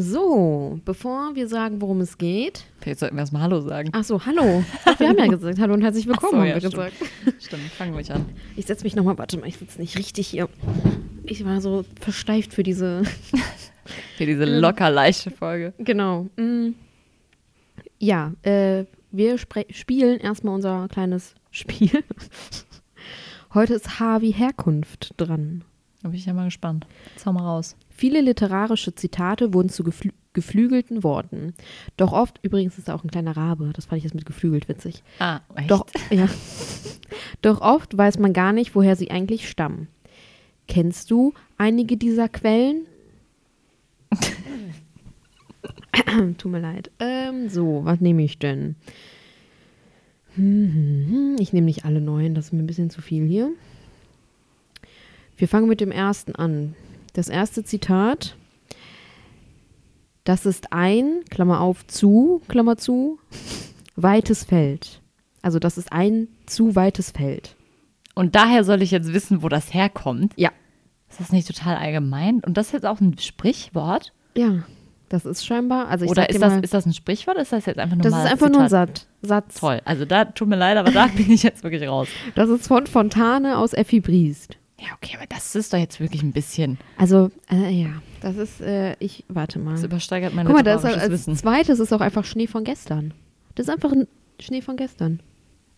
So, bevor wir sagen, worum es geht. Vielleicht sollten wir erstmal Hallo sagen. Ach so, hallo. Wir haben ja gesagt, hallo und herzlich willkommen, so, haben ja, wir stimmt. gesagt. Stimmt, fangen wir an. Ich setze mich nochmal, warte mal, ich sitze nicht richtig hier. Ich war so versteift für diese. Für diese locker leichte Folge. Genau. mm. Ja, äh, wir spielen erstmal unser kleines Spiel. Heute ist H wie Herkunft dran. Da bin ich ja mal gespannt. Jetzt hau mal raus. Viele literarische Zitate wurden zu geflü geflügelten Worten. Doch oft, übrigens ist da auch ein kleiner Rabe, das fand ich jetzt mit geflügelt witzig. Ah, echt? Doch, ja. Doch oft weiß man gar nicht, woher sie eigentlich stammen. Kennst du einige dieser Quellen? Tut mir leid. Ähm, so, was nehme ich denn? Ich nehme nicht alle neuen, das ist mir ein bisschen zu viel hier. Wir fangen mit dem ersten an. Das erste Zitat. Das ist ein, Klammer auf, zu, Klammer zu, weites Feld. Also das ist ein zu weites Feld. Und daher soll ich jetzt wissen, wo das herkommt. Ja. Ist das nicht total allgemein? Und das ist jetzt auch ein Sprichwort? Ja, das ist scheinbar. Also ich Oder ist das, mal, ist das ein Sprichwort ist das jetzt einfach nur das ist einfach nur ein Zitat? Satz. Satz. Toll. Also da tut mir leid, aber da bin ich jetzt wirklich raus. Das ist von Fontane aus Effi Briest. Ja, okay, aber das ist doch jetzt wirklich ein bisschen. Also, äh, ja, das ist, äh, ich, warte mal. Das übersteigert mein Guck mal, das ist, als Wissen. zweites ist auch einfach Schnee von gestern. Das ist einfach ein Schnee von gestern.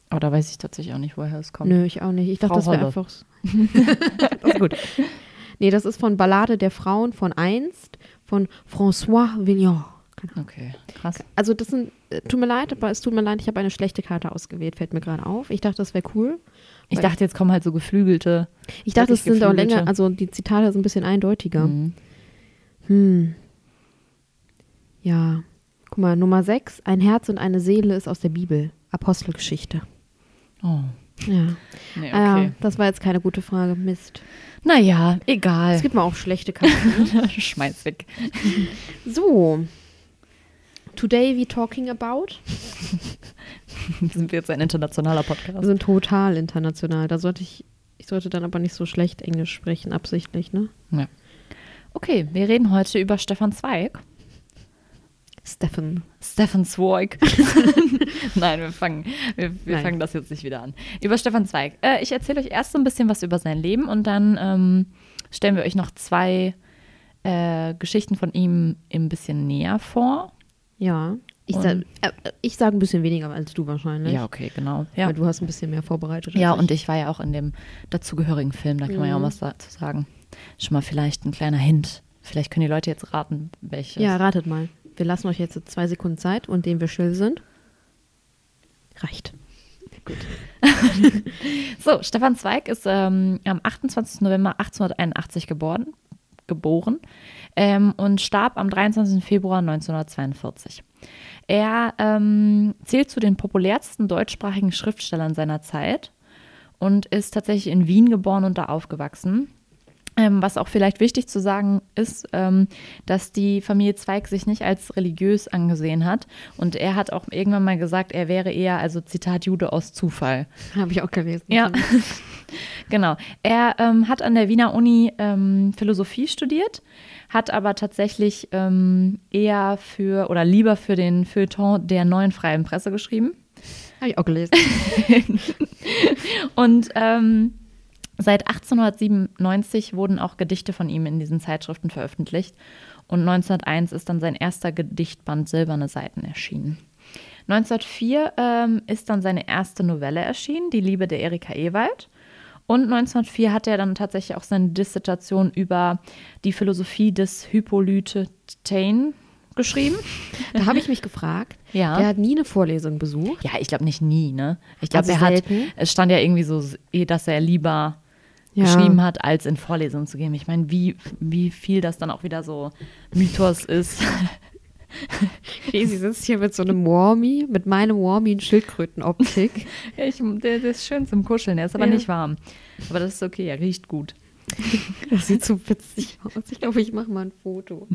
Aber da weiß ich tatsächlich auch nicht, woher es kommt. Nö, ich auch nicht. Ich dachte, Frau das wäre einfach. das ist gut. Nee, das ist von Ballade der Frauen von einst von François Villon. Okay, krass. Also das sind, äh, tut mir leid, aber es tut mir leid, ich habe eine schlechte Karte ausgewählt, fällt mir gerade auf. Ich dachte, das wäre cool. Ich dachte, jetzt kommen halt so geflügelte. Ich dachte, es sind auch länger, also die Zitate sind ein bisschen eindeutiger. Mhm. Hm. Ja. Guck mal, Nummer 6, ein Herz und eine Seele ist aus der Bibel. Apostelgeschichte. Oh. Ja. Nee, Ah, okay. ja, das war jetzt keine gute Frage. Mist. Naja, egal. Es gibt mal auch schlechte Karten. Schmeiß weg. so. Today we talking about. Sind wir jetzt ein internationaler Podcast? Wir sind total international. Da sollte ich, ich sollte dann aber nicht so schlecht Englisch sprechen, absichtlich, ne? Ja. Okay, wir reden heute über Stefan Zweig. Stefan. Stefan Zweig. Nein, wir fangen, wir, wir Nein. fangen das jetzt nicht wieder an. Über Stefan Zweig. Äh, ich erzähle euch erst so ein bisschen was über sein Leben und dann ähm, stellen wir euch noch zwei äh, Geschichten von ihm ein bisschen näher vor. Ja. Ich, sag, äh, ich sage ein bisschen weniger als du wahrscheinlich. Ja, okay, genau. Ja, Weil du hast ein bisschen mehr vorbereitet. ja als und ich war ja auch in dem dazugehörigen Film, da kann man ja auch Mhm. was dazu sagen. Schon mal vielleicht ein kleiner Hint. Vielleicht können die Leute jetzt raten, welches. Ja, ratet mal. Wir lassen euch jetzt zwei Sekunden Zeit und indem wir still sind. Reicht. Gut. So, Stefan Zweig ist ähm, am 28. November 1881 geboren, geboren ähm, und starb am 23. Februar 1942. Er ähm, zählt zu den populärsten deutschsprachigen Schriftstellern seiner Zeit und ist tatsächlich in Wien geboren und da aufgewachsen. Ähm, was auch vielleicht wichtig zu sagen ist, ähm, dass die Familie Zweig sich nicht als religiös angesehen hat. Und er hat auch irgendwann mal gesagt, er wäre eher, also Zitat Jude aus Zufall. Habe ich auch gelesen. Ja, genau. Er ähm, hat an der Wiener Uni ähm, Philosophie studiert, hat aber tatsächlich ähm, eher für oder lieber für den Feuilleton der neuen freien Presse geschrieben. Habe ich auch gelesen. Und ähm, seit 1897 wurden auch Gedichte von ihm in diesen Zeitschriften veröffentlicht. Und 1901 ist dann sein erster Gedichtband Silberne Seiten erschienen. 1904 ähm, ist dann seine erste Novelle erschienen, Die Liebe der Erika Ewald. Und 1904 hat er dann tatsächlich auch seine Dissertation über die Philosophie des Hippolyte Taine geschrieben. Da habe ich mich gefragt. Ja. Der hat nie eine Vorlesung besucht. Ja, ich glaube nicht nie, ne? Ich glaube, Also er hat, es stand ja irgendwie so, dass er lieber Ja. geschrieben hat, als in Vorlesungen zu gehen. Ich meine, wie, wie viel das dann auch wieder so Mythos ist. Crazy sitzt hier mit so einem Warmie, mit meinem Warmie in Schildkrötenoptik. ich, der, der ist schön zum Kuscheln, er ist aber Ja. nicht warm. Aber das ist okay, er riecht gut. Das sieht so witzig aus. Ich glaube, ich mache mal ein Foto.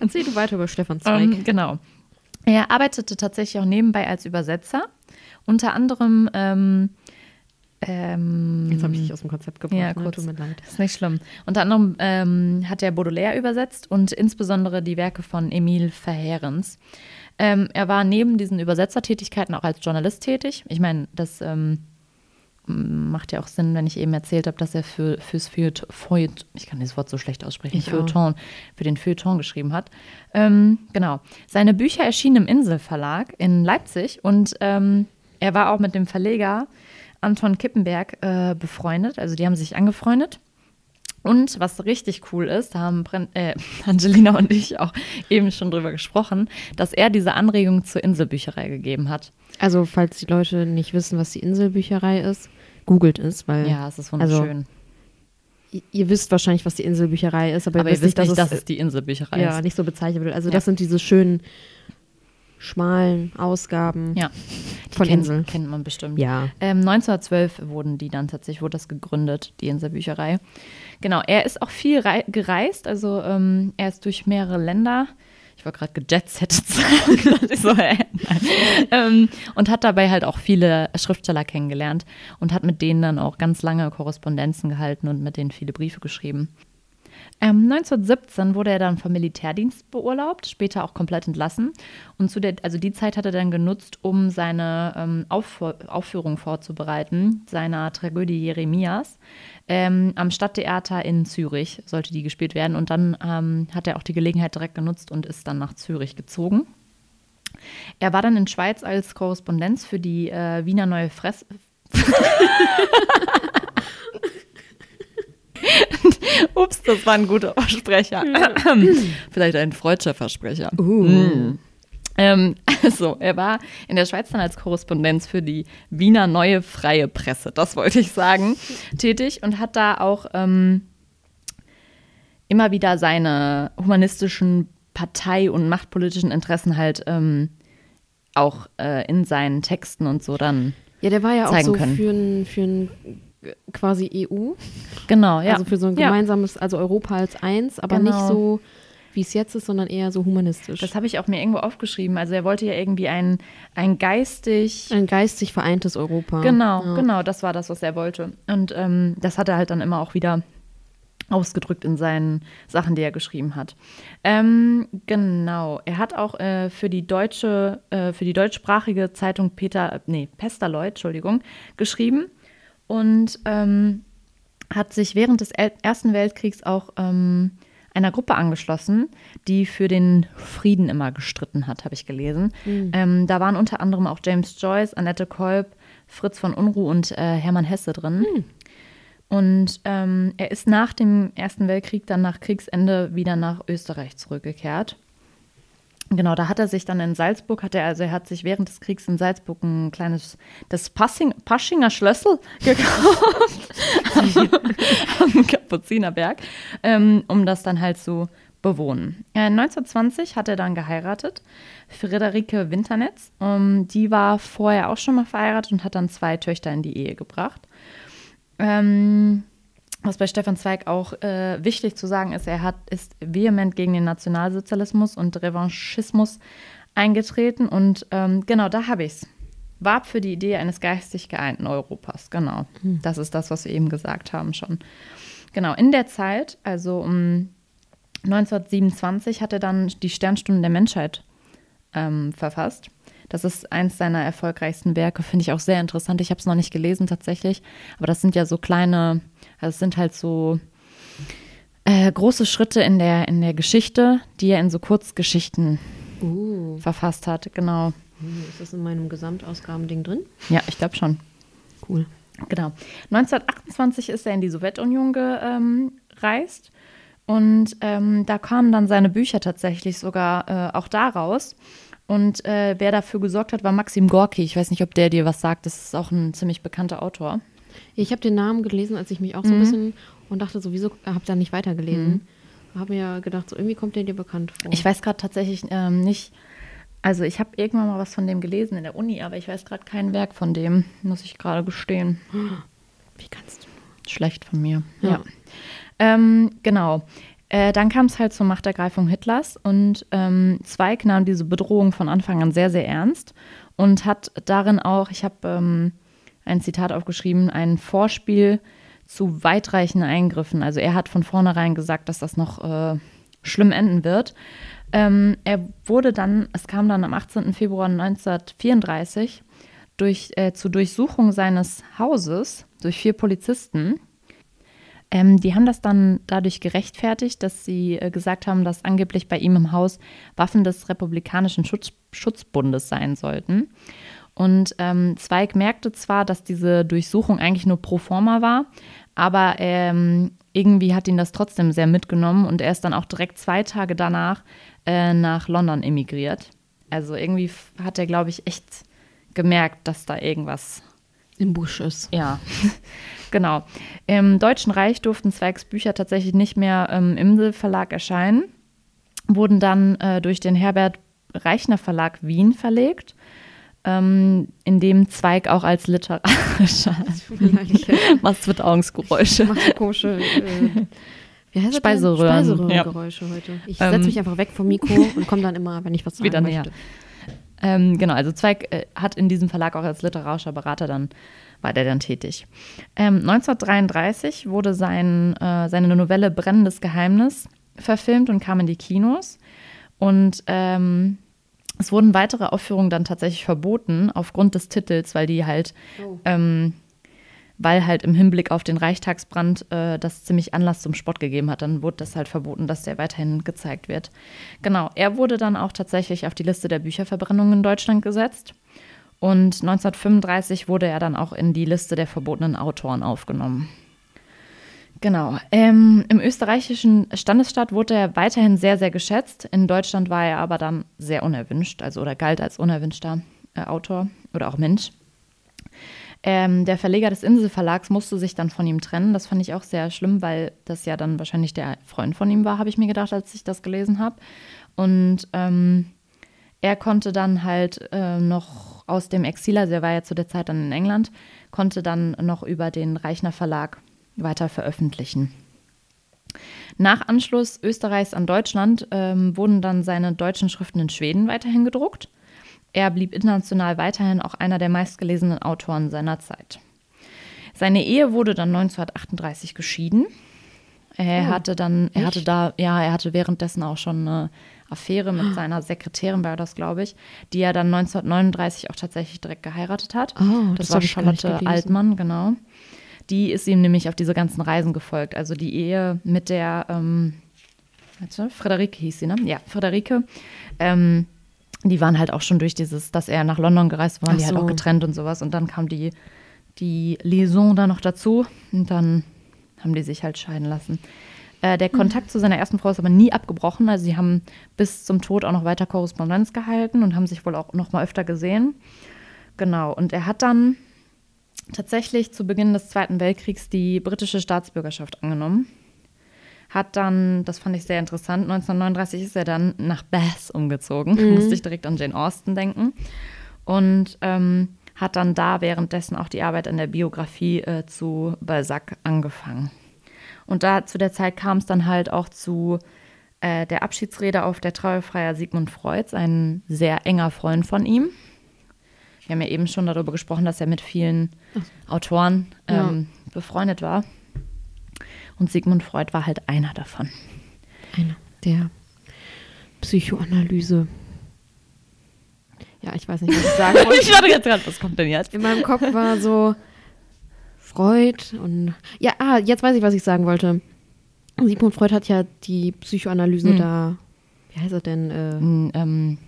Erzähl du weiter über Stefan Zweig. Ähm, genau. Er arbeitete tatsächlich auch nebenbei als Übersetzer. Unter anderem. Ähm, ähm, Jetzt habe ich dich aus dem Konzept gebracht. Ja, ne? kurz. Tut mir leid. Ist nicht schlimm. Unter anderem ähm, hat er Baudelaire übersetzt und insbesondere die Werke von Emile Verheerens. Ähm, er war neben diesen Übersetzertätigkeiten auch als Journalist tätig. Ich meine, das ähm, macht ja auch Sinn, wenn ich eben erzählt habe, dass er für, fürs Feuilleton, Feuilleton, ich kann dieses Wort so schlecht aussprechen, Ich auch. Feuilleton, für den Feuilleton geschrieben hat. Ähm, genau. Seine Bücher erschienen im Inselverlag in Leipzig und ähm, er war auch mit dem Verleger Anton Kippenberg äh, befreundet. Also die haben sich angefreundet. Und was richtig cool ist, da haben Bren äh, Angelina und ich auch eben schon drüber gesprochen, dass er diese Anregung zur Inselbücherei gegeben hat. Also, falls die Leute nicht wissen, was die Inselbücherei ist, googelt es, weil Ja, es ist Also, wunderschön. ihr, ihr wisst wahrscheinlich, was die Inselbücherei ist, aber, Aber ihr ihr wisst wisst nicht, dass es es die Inselbücherei ja, ist. nicht so bezeichnet wird. Also, Ja. das sind diese schönen, schmalen Ausgaben Ja, die von kennt, Insel. kennt man bestimmt. Ja. Ähm, 1912 wurden die dann tatsächlich, wurde das gegründet, die Inselbücherei. Genau, er ist auch viel rei gereist, also ähm, er ist durch mehrere Länder, ich war gerade gejetsettet so, äh, ähm, und hat dabei halt auch viele Schriftsteller kennengelernt und hat mit denen dann auch ganz lange Korrespondenzen gehalten und mit denen viele Briefe geschrieben. Ähm, 1917 wurde er dann vom Militärdienst beurlaubt, später auch komplett entlassen. Und zu der, also die Zeit hat er dann genutzt, um seine ähm, Auffu- Aufführung vorzubereiten, seiner Tragödie Jeremias. Ähm, am Stadttheater in Zürich sollte die gespielt werden. Und dann ähm, hat er auch die Gelegenheit direkt genutzt und ist dann nach Zürich gezogen. Er war dann in Schweiz als Korrespondenz für die äh, Wiener Neue Fress. Ups, das war ein guter Versprecher. Vielleicht ein freudscher Versprecher. Mm. Ähm, also, er war in der Schweiz dann als Korrespondenz für die Wiener Neue Freie Presse, das wollte ich sagen, tätig und hat da auch ähm, immer wieder seine humanistischen Partei- und machtpolitischen Interessen halt ähm, auch äh, in seinen Texten und so dann. Ja, der war ja auch so können. für ein, für ein äh, quasi EU. Genau, ja. Also für so ein gemeinsames, also Europa als eins, aber Genau. nicht so, wie es jetzt ist, sondern eher so humanistisch. Das habe ich auch mir irgendwo aufgeschrieben. Also er wollte ja irgendwie ein, ein geistig. ein geistig vereintes Europa. Genau, ja. genau, das war das, was er wollte. Und ähm, das hat er halt dann immer auch wieder ausgedrückt in seinen Sachen, die er geschrieben hat. Ähm, genau, er hat auch äh, für die deutsche, äh, für die deutschsprachige Zeitung Peter, nee, Pesterloid, Entschuldigung, geschrieben und ähm, hat sich während des Ersten Weltkriegs auch ähm, einer Gruppe angeschlossen, die für den Frieden immer gestritten hat, habe ich gelesen. Ähm, da waren unter anderem auch James Joyce, Annette Kolb, Fritz von Unruh und äh, Hermann Hesse drin. Und ähm, er ist nach dem Ersten Weltkrieg dann nach Kriegsende wieder nach Österreich zurückgekehrt. Genau, da hat er sich dann in Salzburg, hat er, also er hat sich während des Kriegs in Salzburg ein kleines, das Passing, Paschinger Schlössel gekauft am Kapuzinerberg, ähm, um das dann halt zu bewohnen. Äh, 1920 hat er dann geheiratet, Friederike Winternetz. Ähm, die war vorher auch schon mal verheiratet und hat dann zwei Töchter in die Ehe gebracht. Ähm, was bei Stefan Zweig auch äh, wichtig zu sagen ist, er hat, ist vehement gegen den Nationalsozialismus und Revanchismus eingetreten. Und ähm, genau, da habe ich es. Warb für die Idee eines geistig geeinten Europas. Genau. Das ist das, was wir eben gesagt haben schon. Genau, in der Zeit, also um 1927, hat er dann die Sternstunden der Menschheit ähm, verfasst. Das ist eins seiner erfolgreichsten Werke, finde ich auch sehr interessant. Ich habe es noch nicht gelesen tatsächlich, aber das sind ja so kleine, also es sind halt so äh, große Schritte in der, in der Geschichte, die er in so Kurzgeschichten Uh, verfasst hat. Genau. ist das in meinem Gesamtausgabending drin? Ja, ich glaube schon. Cool. Genau. 1928 ist er in die Sowjetunion gereist und ähm, da kamen dann seine Bücher tatsächlich sogar äh, auch daraus. Und äh, wer dafür gesorgt hat, war Maxim Gorki. Ich weiß nicht, ob der dir was sagt. Das ist auch ein ziemlich bekannter Autor. Ich habe den Namen gelesen, als ich mich auch so ein Mhm. bisschen und dachte so, wieso habe da nicht weitergelesen? Habe mir gedacht, so irgendwie kommt der dir bekannt vor. Ich weiß gerade tatsächlich ähm, nicht, also ich habe irgendwann mal was von dem gelesen in der Uni, aber ich weiß gerade kein Werk von dem, muss ich gerade gestehen. Wie kannst du? Schlecht von mir. Ja. Ja. Ähm, genau. Äh, dann kam es halt zur Machtergreifung Hitlers und ähm, Zweig nahm diese Bedrohung von Anfang an sehr, sehr ernst und hat darin auch, ich habe ähm, ein Zitat aufgeschrieben, ein Vorspiel zu weitreichenden Eingriffen. Also er hat von vornherein gesagt, dass das noch äh, schlimm enden wird. Ähm, er wurde dann, es kam dann am 18. Februar 1934 durch, äh, zur Durchsuchung seines Hauses durch vier Polizisten. Ähm, die haben das dann dadurch gerechtfertigt, dass sie äh, gesagt haben, dass angeblich bei ihm im Haus Waffen des Republikanischen Schutz, Schutzbundes sein sollten. Und ähm, Zweig merkte zwar, dass diese Durchsuchung eigentlich nur pro forma war, aber ähm, irgendwie hat ihn das trotzdem sehr mitgenommen und er ist dann auch direkt zwei Tage danach äh, nach London emigriert. Also irgendwie hat er, glaube ich, echt gemerkt, dass da irgendwas Im Busch ist. ja, genau. Im Deutschen Reich durften Zweigs Bücher tatsächlich nicht mehr ähm, im Imsel Verlag erscheinen, wurden dann äh, durch den Herbert Reichner Verlag Wien verlegt, ähm, in dem Zweig auch als literarischer. Tut mir leid, ich Was wird Augsgeräusche? mache so komische äh, wie heißt? Speiseröhren, Speiseröhrengeräusche heute. Ich Ähm, setze mich einfach weg vom Mikro und komme dann immer, wenn ich was sagen Wieder näher. möchte. Ähm, genau, also Zweig äh, hat in diesem Verlag auch als literarischer Berater dann, war der dann tätig. Ähm, 1933 wurde sein, äh, seine Novelle Brennendes Geheimnis verfilmt und kam in die Kinos. Und ähm, es wurden weitere Aufführungen dann tatsächlich verboten aufgrund des Titels, weil die halt, Oh. ähm, weil halt im Hinblick auf den Reichstagsbrand äh, das ziemlich Anlass zum Spott gegeben hat. Dann wurde das halt verboten, dass der weiterhin gezeigt wird. Genau, er wurde dann auch tatsächlich auf die Liste der Bücherverbrennungen in Deutschland gesetzt. Und 1935 wurde er dann auch in die Liste der verbotenen Autoren aufgenommen. Genau. Ähm, Im österreichischen Standesstaat wurde er weiterhin sehr, sehr geschätzt. In Deutschland war er aber dann sehr unerwünscht, also oder galt als unerwünschter äh, Autor oder auch Mensch. Ähm, der Verleger des Inselverlags musste sich dann von ihm trennen. Das fand ich auch sehr schlimm, weil das ja dann wahrscheinlich der Freund von ihm war, habe ich mir gedacht, als ich das gelesen habe. Und ähm, er konnte dann halt äh, noch aus dem Exil, also er war ja zu der Zeit dann in England, konnte dann noch über den Reichner Verlag weiter veröffentlichen. Nach Anschluss Österreichs an Deutschland ähm, wurden dann seine deutschen Schriften in Schweden weiterhin gedruckt. Er blieb international weiterhin auch einer der meistgelesenen Autoren seiner Zeit. Seine Ehe wurde dann 1938 geschieden. Er Oh, hatte dann, er hatte echt? da, ja, er hatte währenddessen auch schon eine Affäre mit seiner Sekretärin, war das, glaube ich, die er dann 1939 auch tatsächlich direkt geheiratet hat. Oh, das, das war Charlotte. Altmann, genau. Die ist ihm nämlich auf diese ganzen Reisen gefolgt. Also die Ehe mit der, ähm, warte, Friederike hieß sie, ne? Ja, Friederike. Ähm, die waren halt auch schon durch dieses, dass er nach London gereist war, waren Ach die halt so. auch getrennt und sowas. Und dann kam die, die Liaison da noch dazu und dann haben die sich halt scheiden lassen. Äh, der Kontakt zu seiner ersten Frau ist aber nie abgebrochen. Also sie haben bis zum Tod auch noch weiter Korrespondenz gehalten und haben sich wohl auch noch mal öfter gesehen. Genau. Und er hat dann tatsächlich zu Beginn des Zweiten Weltkriegs die britische Staatsbürgerschaft angenommen. Hat dann, das fand ich sehr interessant, 1939 ist er dann nach Bath umgezogen. Musste ich direkt an Jane Austen denken. Und ähm, hat dann da währenddessen auch die Arbeit an der Biografie äh, zu Balzac angefangen. Und da zu der Zeit kam es dann halt auch zu äh, der Abschiedsrede auf der Trauerfeier Sigmund Freuds, ein sehr enger Freund von ihm. Wir haben ja eben schon darüber gesprochen, dass er mit vielen Autoren ähm, befreundet war. Und Sigmund Freud war halt einer davon. Einer der Psychoanalyse. Ja, ich weiß nicht, was ich sagen wollte. ich dachte jetzt gerade, was kommt denn jetzt? In meinem Kopf war so Freud und ja, ah, jetzt weiß ich, was ich sagen wollte. Sigmund Freud hat ja die Psychoanalyse Hm. da, wie heißt er denn? Äh, Mm, Ähm,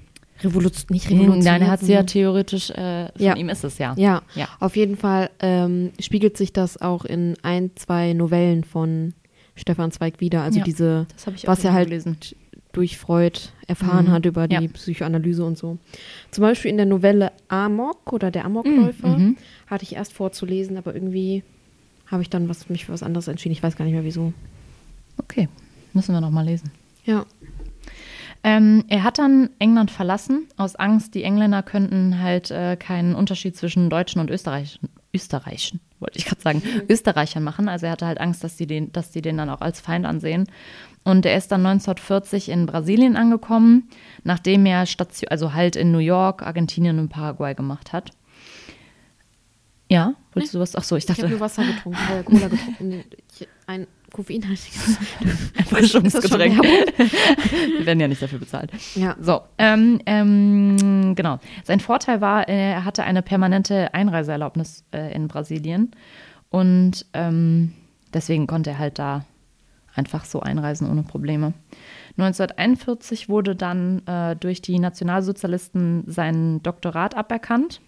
Revolution, nicht Revolution. nein, er hat sie ja theoretisch, äh, von Ja. ihm ist es ja. Ja, Ja. auf jeden Fall ähm, spiegelt sich das auch in ein, zwei Novellen von Stefan Zweig wieder. Also Ja, diese, was er halt gelesen. durch Freud erfahren Mhm. hat über die Ja. Psychoanalyse und so. Zum Beispiel in der Novelle Amok oder der Amokläufer Mhm. hatte ich erst vorzulesen, aber irgendwie habe ich dann was, mich für was anderes entschieden. Ich weiß gar nicht mehr wieso. Okay, müssen wir noch mal lesen. Ja. Ähm, er hat dann England verlassen, aus Angst, die Engländer könnten halt äh, keinen Unterschied zwischen Deutschen und Österreichern, Österreichern, wollte ich gerade sagen, Österreichern machen. Also er hatte halt Angst, dass die, den, dass die den dann auch als Feind ansehen. Und er ist dann 1940 in Brasilien angekommen, nachdem er Station, also halt in New York, Argentinien und Paraguay gemacht hat. Ja, wolltest du was? Ach so, ich Ich habe dachte, nur Wasser getrunken, Cola getrunken. Ich, ein koffeinhaltiges. Erfrischungsgetränk. Wir werden ja nicht dafür bezahlt. Ja. So, ähm, ähm, genau. Sein Vorteil war, äh, er hatte eine permanente Einreiseerlaubnis äh, in Brasilien und ähm, deswegen konnte er halt da einfach so einreisen ohne Probleme. 1941 wurde dann äh, durch die Nationalsozialisten sein Doktorat aberkannt.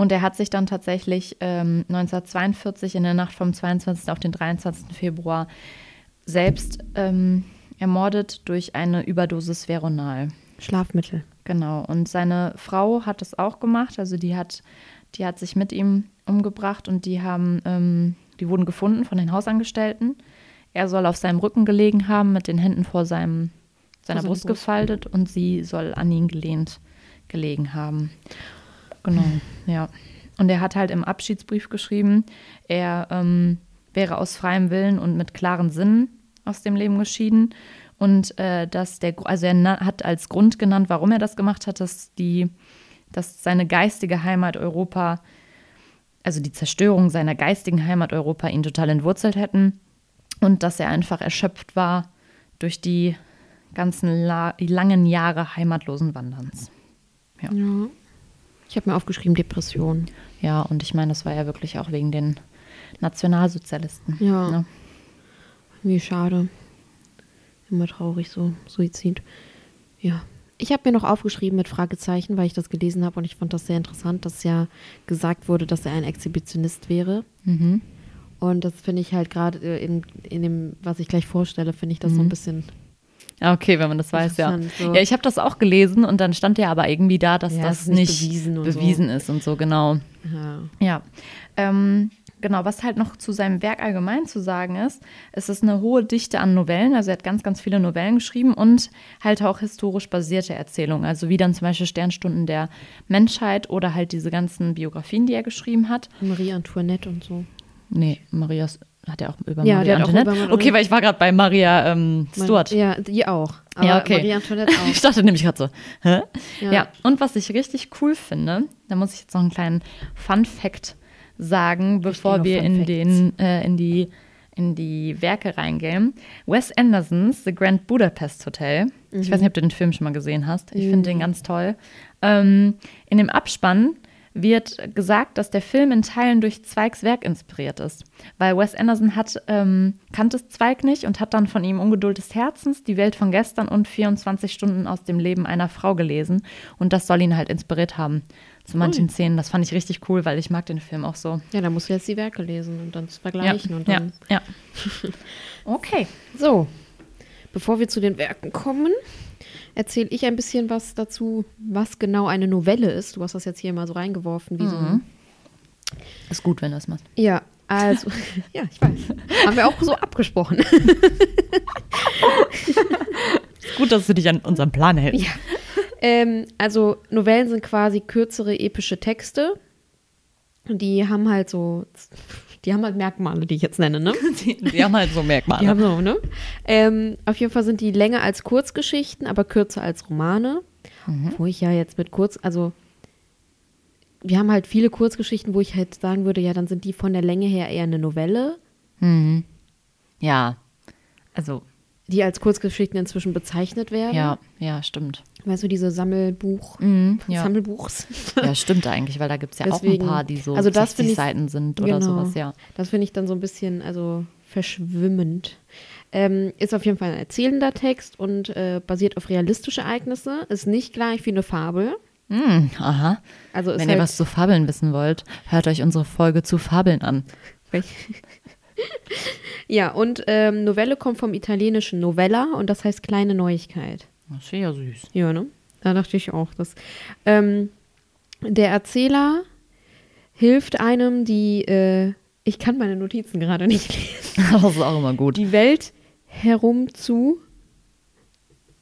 Und er hat sich dann tatsächlich ähm, 1942 in der Nacht vom 22. auf den 23. Februar selbst ähm, ermordet durch eine Überdosis Veronal. Schlafmittel. Genau. Und seine Frau hat es auch gemacht. Also die hat, die hat sich mit ihm umgebracht und die haben, ähm, die wurden gefunden von den Hausangestellten. Er soll auf seinem Rücken gelegen haben, mit den Händen vor seinem, seiner seiner Brust, Brust. gefaltet und sie soll an ihn gelehnt gelegen haben. Genau, ja. Und er hat halt im Abschiedsbrief geschrieben, er ähm, wäre aus freiem Willen und mit klaren Sinnen aus dem Leben geschieden. Und äh, dass der, also er hat als Grund genannt, warum er das gemacht hat, dass die, dass seine geistige Heimat Europa, also die Zerstörung seiner geistigen Heimat Europa ihn total entwurzelt hätten und dass er einfach erschöpft war durch die ganzen La langen Jahre heimatlosen Wanderns. Ja. Ich habe mir aufgeschrieben, Depression. Ja, und ich meine, das war ja wirklich auch wegen den Nationalsozialisten. Ja. Ne? Wie schade. Immer traurig, so Suizid. Ja. Ich habe mir noch aufgeschrieben mit Fragezeichen, weil ich das gelesen habe und ich fand das sehr interessant, dass ja gesagt wurde, dass er ein Exhibitionist wäre. Mhm. Und das finde ich halt gerade äh, in, in dem, was ich gleich vorstelle, finde ich das so ein bisschen. Okay, wenn man das weiß, ja. So. Ja, ich habe das auch gelesen und dann stand ja aber irgendwie da, dass Ja, das nicht nicht bewiesen bewiesen so. ist und so, genau. Ja. Ja. Ähm, genau, was halt noch zu seinem Werk allgemein zu sagen ist, es ist eine hohe Dichte an Novellen, also er hat ganz, ganz viele Novellen geschrieben und halt auch historisch basierte Erzählungen, also wie dann zum Beispiel Sternstunden der Menschheit oder halt diese ganzen Biografien, die er geschrieben hat. Marie Antoinette und so. Nee, Marias hat er auch über Ja, Maria Antoinette. über Maria- okay, weil ich war gerade bei Maria ähm, Stuart. Ja, die auch. Aber Ja, okay. Marie Antoinette auch. Ich dachte nämlich gerade so, hä? Ja. Ja. und was ich richtig cool finde, da muss ich jetzt noch einen kleinen Fun-Fact sagen, bevor wir Fun in, den, äh, in, die, in die Werke reingehen. Wes Andersons The Grand Budapest Hotel. Ich Mhm. weiß nicht, ob du den Film schon mal gesehen hast. Ich finde den ganz toll. Ähm, in dem Abspann wird gesagt, dass der Film in Teilen durch Zweigs Werk inspiriert ist. Weil Wes Anderson hat, ähm, kannte Zweig nicht und hat dann von ihm Ungeduld des Herzens, Die Welt von gestern und 24 Stunden aus dem Leben einer Frau gelesen. Und das soll ihn halt inspiriert haben zu manchen Szenen. Das fand ich richtig cool, weil ich mag den Film auch so. Ja, da musst du jetzt die Werke lesen und dann Ja, vergleichen. Und ja, dann ja. Okay. So, bevor wir zu den Werken kommen, erzähle ich ein bisschen was dazu, was genau eine Novelle ist. Du hast das jetzt hier mal so reingeworfen, wie so ein. Ist gut, wenn du das machst. Ja, also, ja, ich weiß. Haben wir auch so abgesprochen. Ist gut, dass du dich an unseren Plan hältst. Ja. ähm, also, Novellen sind quasi kürzere epische Texte. Die haben halt so, die haben halt Merkmale, die ich jetzt nenne, ne? Die, die haben halt so Merkmale. Die haben so, ne? Ähm, auf jeden Fall sind die länger als Kurzgeschichten, aber kürzer als Romane. Wo ich ja jetzt mit kurz, also wir haben halt viele Kurzgeschichten, wo ich halt sagen würde, ja, dann sind die von der Länge her eher eine Novelle, Mhm. Ja. Also, die als Kurzgeschichten inzwischen bezeichnet werden. ja, ja, stimmt. Weißt du, diese Sammelbuch, Mhm, ja. Sammelbuchs. Ja, stimmt eigentlich, weil da gibt es ja Deswegen- auch ein paar, die so also das 60 finde ich- Seiten sind oder Genau. sowas, ja. Das finde ich dann so ein bisschen, also verschwimmend. Ähm, ist auf jeden Fall ein erzählender Text und äh, basiert auf realistischen Ereignisse. Ist nicht gleich wie eine Fabel. Hm, aha. Also Wenn halt, ihr was zu Fabeln wissen wollt, hört euch unsere Folge zu Fabeln an. Ja, und ähm, Novelle kommt vom italienischen Novella und das heißt kleine Neuigkeit. Das ist ja süß. Ja, ne? Da dachte ich auch. Dass, ähm, der Erzähler hilft einem, die, äh, Ich kann meine Notizen gerade nicht lesen. Das ist auch immer gut. Die Welt herum zu.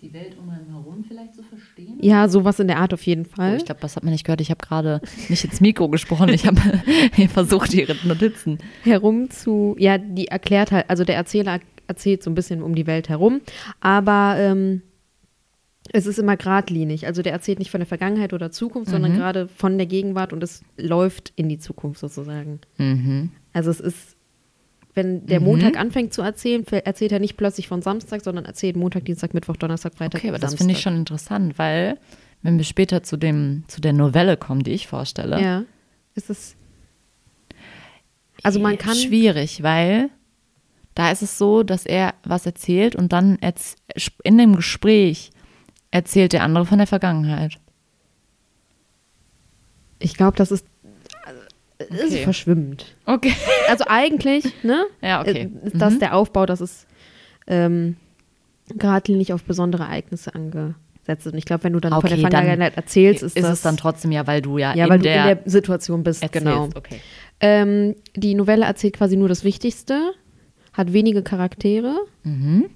Die Welt um einen herum vielleicht zu verstehen? Ja, sowas in der Art auf jeden Oh, Fall. ich glaube, das hat man nicht gehört. Ich habe gerade nicht ins Mikro gesprochen. Ich habe versucht, ihre Notizen. herum zu. Ja, die erklärt halt, also der Erzähler erzählt so ein bisschen um die Welt herum, aber ähm, es ist immer geradlinig. Also der erzählt nicht von der Vergangenheit oder Zukunft, sondern gerade von der Gegenwart und es läuft in die Zukunft sozusagen. Mhm. Also es ist, wenn der Montag anfängt zu erzählen, erzählt er nicht plötzlich von Samstag, sondern erzählt Montag, Dienstag, Mittwoch, Donnerstag, Freitag. Okay, aber das Samstag. finde ich schon interessant, weil, wenn wir später zu, dem, zu der Novelle kommen, die ich vorstelle, Ja. Ist es. Also man kann. Schwierig, weil da ist es so, dass er was erzählt und dann erz- in dem Gespräch erzählt der andere von der Vergangenheit. Ich glaube, das ist. Es ist Okay. verschwimmend. Okay. Also eigentlich, ne? Ja, okay. äh, Ist das Mhm. der Aufbau, dass es ähm, geradlinig auf besondere Ereignisse angesetzt ist. Und ich glaube, wenn du dann von Okay, der dann Vergangenheit erzählst, ist, Ist, das es dann trotzdem ja, weil du ja, ja, in weil du der, in der Situation bist, erzählst. genau. Okay. Ähm, die Novelle erzählt quasi nur das Wichtigste, hat wenige Charaktere Mhm.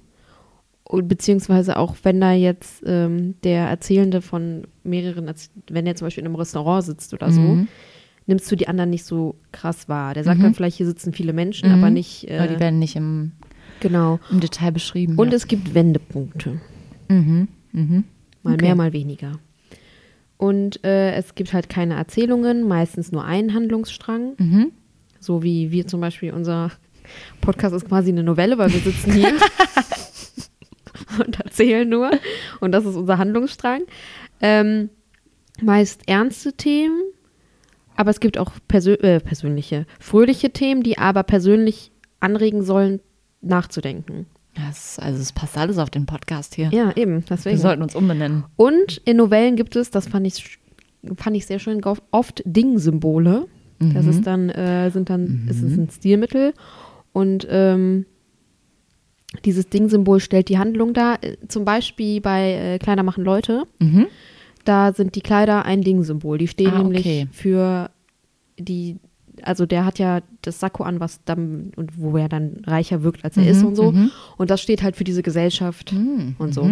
und beziehungsweise auch wenn da jetzt ähm, der Erzählende von mehreren, wenn er zum Beispiel in einem Restaurant sitzt oder so, Mhm. Nimmst du die anderen nicht so krass wahr. Der sagt dann vielleicht, hier sitzen viele Menschen, aber nicht Aber die äh, werden nicht im, genau. im Detail beschrieben. Und ja. es gibt Wendepunkte. mhm. Mhm. Mal Okay. mehr, mal weniger. Und äh, es gibt halt keine Erzählungen, meistens nur einen Handlungsstrang. Mhm. So wie wir zum Beispiel, unser Podcast ist quasi eine Novelle, weil wir sitzen hier und erzählen nur. Und das ist unser Handlungsstrang. Ähm, meist ernste Themen, aber es gibt auch persö äh, persönliche, fröhliche Themen, die aber persönlich anregen sollen, nachzudenken. Das, also es passt alles auf den Podcast hier. Ja, eben, Wir deswegen. sollten uns umbenennen. Und in Novellen gibt es, das fand ich, fand ich sehr schön, oft Dingsymbole. Das ist dann, äh, sind dann, es ist ein Stilmittel. Und ähm, dieses Dingsymbol stellt die Handlung dar. Äh, Zum Beispiel bei äh, Kleider machen Leute. Mhm. Da sind die Kleider ein Dingsymbol. Die stehen Ah, nämlich okay. für die, also der hat ja das Sakko an, was dann, und wo er dann reicher wirkt, als er ist und so. Und das steht halt für diese Gesellschaft und so.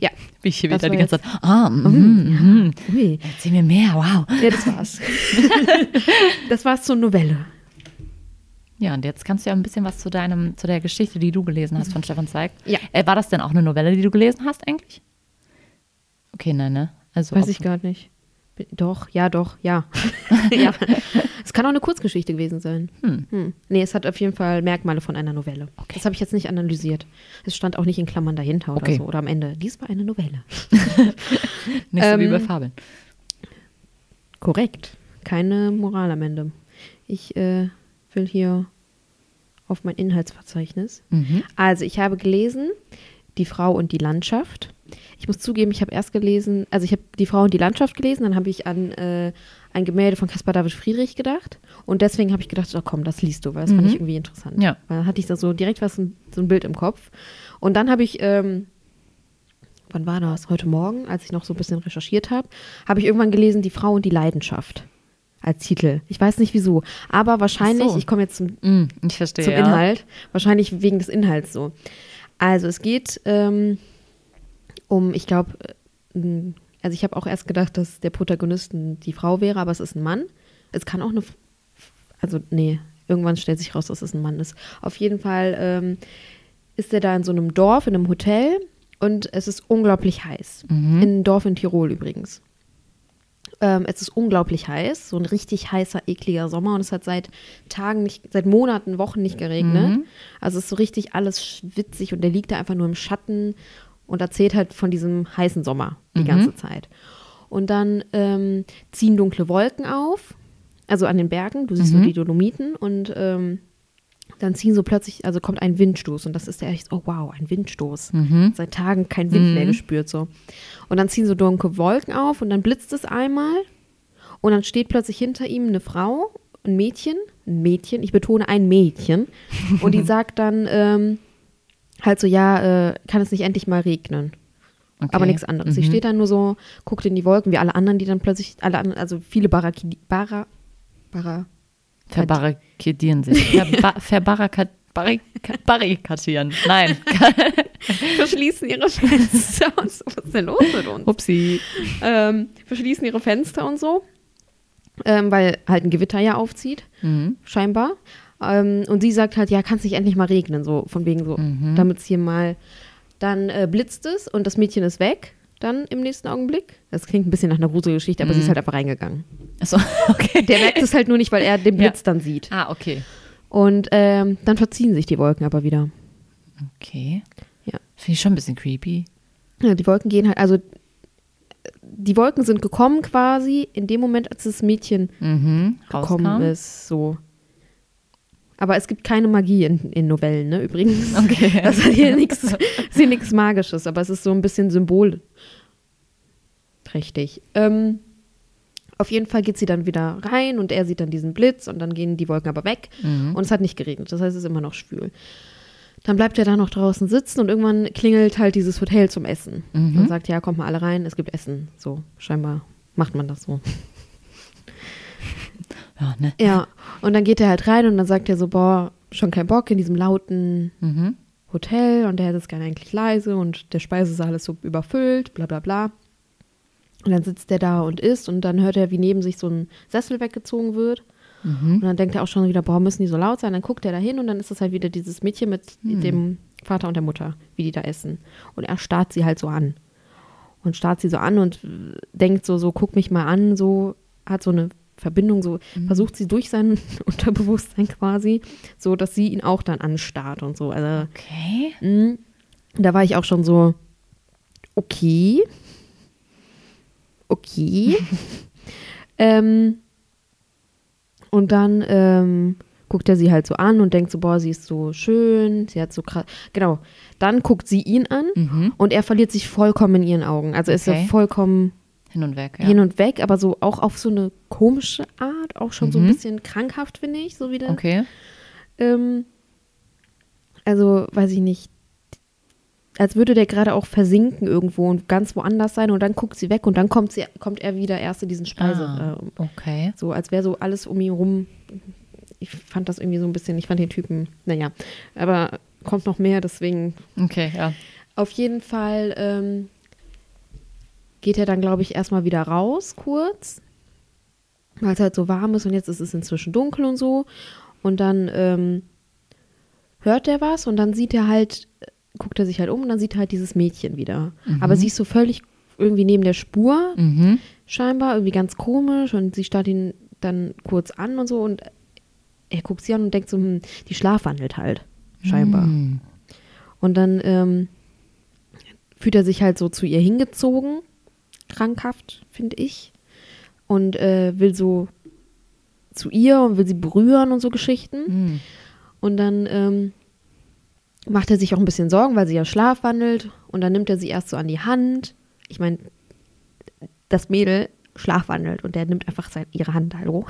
Ja. Wie ich hier wieder die ganze Zeit. Ah, mhm, mhm. Ui. Erzähl mir mehr, wow. Ja, das war's. das war's zur Novelle. Ja, und jetzt kannst du ja ein bisschen was zu deinem, zu der Geschichte, die du gelesen hast von Stefan Zweig. Ja. Äh, war das denn auch eine Novelle, die du gelesen hast eigentlich? Okay, nein, ne? Also Weiß ich gar nicht. Doch, ja, doch, ja. ja. Es kann auch eine Kurzgeschichte gewesen sein. Hm. Nee, es hat auf jeden Fall Merkmale von einer Novelle. Das habe ich jetzt nicht analysiert. Es stand auch nicht in Klammern dahinter oder Okay. so. Oder am Ende. Dies war eine Novelle. Nicht so wie Ähm, bei Fabeln. Korrekt. Keine Moral am Ende. Ich äh, will hier auf mein Inhaltsverzeichnis. Mhm. Also, ich habe gelesen Die Frau und die Landschaft. Ich muss zugeben, ich habe erst gelesen, also ich habe Die Frau und die Landschaft gelesen, dann habe ich an äh, ein Gemälde von Caspar David Friedrich gedacht. Und deswegen habe ich gedacht, oh komm, das liest du, weil das fand ich irgendwie interessant. Ja. Weil dann hatte ich da so direkt was, so ein Bild im Kopf. Und dann habe ich, ähm, wann war das? Heute Morgen, als ich noch so ein bisschen recherchiert habe, habe ich irgendwann gelesen, Die Frau und die Leidenschaft als Titel. Ich weiß nicht wieso, aber wahrscheinlich, so. ich komme jetzt zum Mm, ich verstehe. zum ja. Inhalt. Wahrscheinlich wegen des Inhalts so. Also es geht ähm, um, ich glaube, also ich habe auch erst gedacht, dass der Protagonist die Frau wäre, aber es ist ein Mann. Es kann auch eine, also nee, irgendwann stellt sich raus, dass es ein Mann ist. Auf jeden Fall ähm, ist er da in so einem Dorf, in einem Hotel und es ist unglaublich heiß. In einem Dorf in Tirol übrigens. Ähm, es ist unglaublich heiß, so ein richtig heißer, ekliger Sommer und es hat seit Tagen nicht, seit Monaten, Wochen nicht geregnet. Also es ist so richtig alles schwitzig und der liegt da einfach nur im Schatten und erzählt halt von diesem heißen Sommer die ganze Zeit. Und dann ähm, ziehen dunkle Wolken auf, also an den Bergen, du siehst so die Dolomiten und ähm, dann ziehen so plötzlich, also kommt ein Windstoß und das ist ja echt, oh wow, ein Windstoß. Seit Tagen kein Wind mehr gespürt so. Und dann ziehen so dunkle Wolken auf und dann blitzt es einmal und dann steht plötzlich hinter ihm eine Frau, ein Mädchen, ein Mädchen, ich betone ein Mädchen und die sagt dann ähm, halt so, ja, äh, kann es nicht endlich mal regnen? Okay. Aber nichts anderes. Sie Mhm. steht dann nur so, guckt in die Wolken, wie alle anderen, die dann plötzlich, alle anderen, also viele Baraki, Bara, Bara, Verbarrikadieren sich. Verba verbarrika barrika barrikadieren. Nein. verschließen ihre Fenster und so. Was ist denn los mit uns? Upsi. Ähm, verschließen ihre Fenster und so. Ähm, weil halt ein Gewitter ja aufzieht, Mhm. scheinbar. Ähm, und sie sagt halt, ja, kann es nicht endlich mal regnen, so von wegen so, Mhm. damit es hier mal. Dann äh, blitzt es und das Mädchen ist weg, dann im nächsten Augenblick. Das klingt ein bisschen nach einer Gruselgeschichte, aber sie ist halt einfach reingegangen. Achso, okay. Der merkt es halt nur nicht, weil er den Ja. Blitz dann sieht. Ah, okay. Und ähm, dann verziehen sich die Wolken aber wieder. Okay. Ja. Finde ich schon ein bisschen creepy. Ja, die Wolken gehen halt, also die Wolken sind gekommen quasi in dem Moment, als das Mädchen Mhm. gekommen Rauskam. ist, so. Aber es gibt keine Magie in, in Novellen, ne, übrigens. Okay. Das ist hier nichts, Magisches, aber es ist so ein bisschen symbolträchtig. Ähm, auf jeden Fall geht sie dann wieder rein und er sieht dann diesen Blitz und dann gehen die Wolken aber weg Mhm. und es hat nicht geregnet, das heißt, es ist immer noch schwül. Dann bleibt er da noch draußen sitzen und irgendwann klingelt halt dieses Hotel zum Essen Mhm. und sagt, ja, kommt mal alle rein, es gibt Essen. So, scheinbar macht man das so. Ja, ne? Ja, und dann geht er halt rein und dann sagt er so, boah, schon kein Bock in diesem lauten Mhm. Hotel und der hätte es gerne eigentlich leise und der Speisesaal ist so überfüllt, bla bla bla. Und dann sitzt er da und isst und dann hört er, wie neben sich so ein Sessel weggezogen wird. Mhm. Und dann denkt er auch schon wieder, boah, müssen die so laut sein? Dann guckt er da hin und dann ist das halt wieder dieses Mädchen mit dem Vater und der Mutter, wie die da essen. Und er starrt sie halt so an. Und starrt sie so an und denkt so, so, guck mich mal an, so, hat so eine Verbindung, so, versucht sie durch sein Unterbewusstsein quasi, so, dass sie ihn auch dann anstarrt und so. Also, Okay. mh, da war ich auch schon so, okay. Okay. ähm, und dann ähm, guckt er sie halt so an und denkt so, boah, sie ist so schön, sie hat so krass. Genau. Dann guckt sie ihn an Mhm. und er verliert sich vollkommen in ihren Augen. Also ist er Okay. vollkommen Hin und weg, ja. hin und weg, aber so auch auf so eine komische Art, auch schon so ein Mhm. bisschen krankhaft, finde ich, so wie der. okay. Ähm, also, weiß ich nicht. Als würde der gerade auch versinken irgendwo und ganz woanders sein und dann guckt sie weg und dann kommt, sie, kommt er wieder erst in diesen Speise. Ah, Äh, okay. so als wäre so alles um ihn rum. Ich fand das irgendwie so ein bisschen, ich fand den Typen, naja, aber kommt noch mehr, deswegen Okay, ja. auf jeden Fall ähm, geht er dann, glaube ich, erstmal wieder raus, kurz, weil es halt so warm ist und jetzt ist es inzwischen dunkel und so. Und dann ähm, hört er was und dann sieht er halt, äh, guckt er sich halt um und dann sieht er halt dieses Mädchen wieder. Aber sie ist so völlig irgendwie neben der Spur, Mhm. scheinbar, irgendwie ganz komisch und sie starrt ihn dann kurz an und so und er guckt sie an und denkt so, hm, die schlafwandelt halt, scheinbar. Mhm. Und dann ähm, fühlt er sich halt so zu ihr hingezogen, krankhaft, finde ich. Und äh, will so zu ihr und will sie berühren und so Geschichten. Mhm. Und dann ähm, macht er sich auch ein bisschen Sorgen, weil sie ja schlafwandelt. Und dann nimmt er sie erst so an die Hand. Ich meine, das Mädel schlafwandelt und der nimmt einfach sein, ihre Hand, hallo.